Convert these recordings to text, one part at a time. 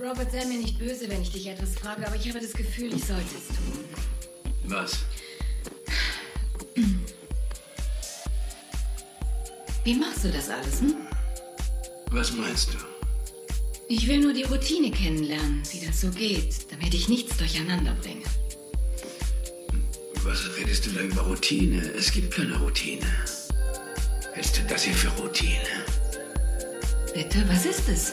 Robert, sei mir nicht böse, wenn ich dich etwas frage, aber ich habe das Gefühl, ich sollte es tun. Was? Wie machst du das alles, hm? Was meinst du? Ich will nur die Routine kennenlernen, wie das so geht, damit ich nichts durcheinander bringe. Was redest du da über Routine? Es gibt keine Routine. Hältst du das hier für Routine? Bitte, was ist es?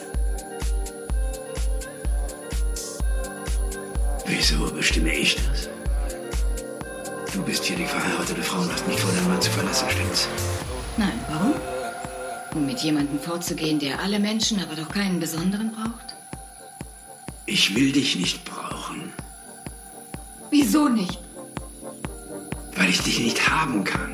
Wieso bestimme ich das? Du bist hier die verheiratete Frau und hast mich vor deinem Mann zu verlassen, stimmt's? Nein, warum? Um mit jemandem vorzugehen, der alle Menschen, aber doch keinen besonderen braucht? Ich will dich nicht brauchen, Wieso nicht? weil ich dich nicht haben kann.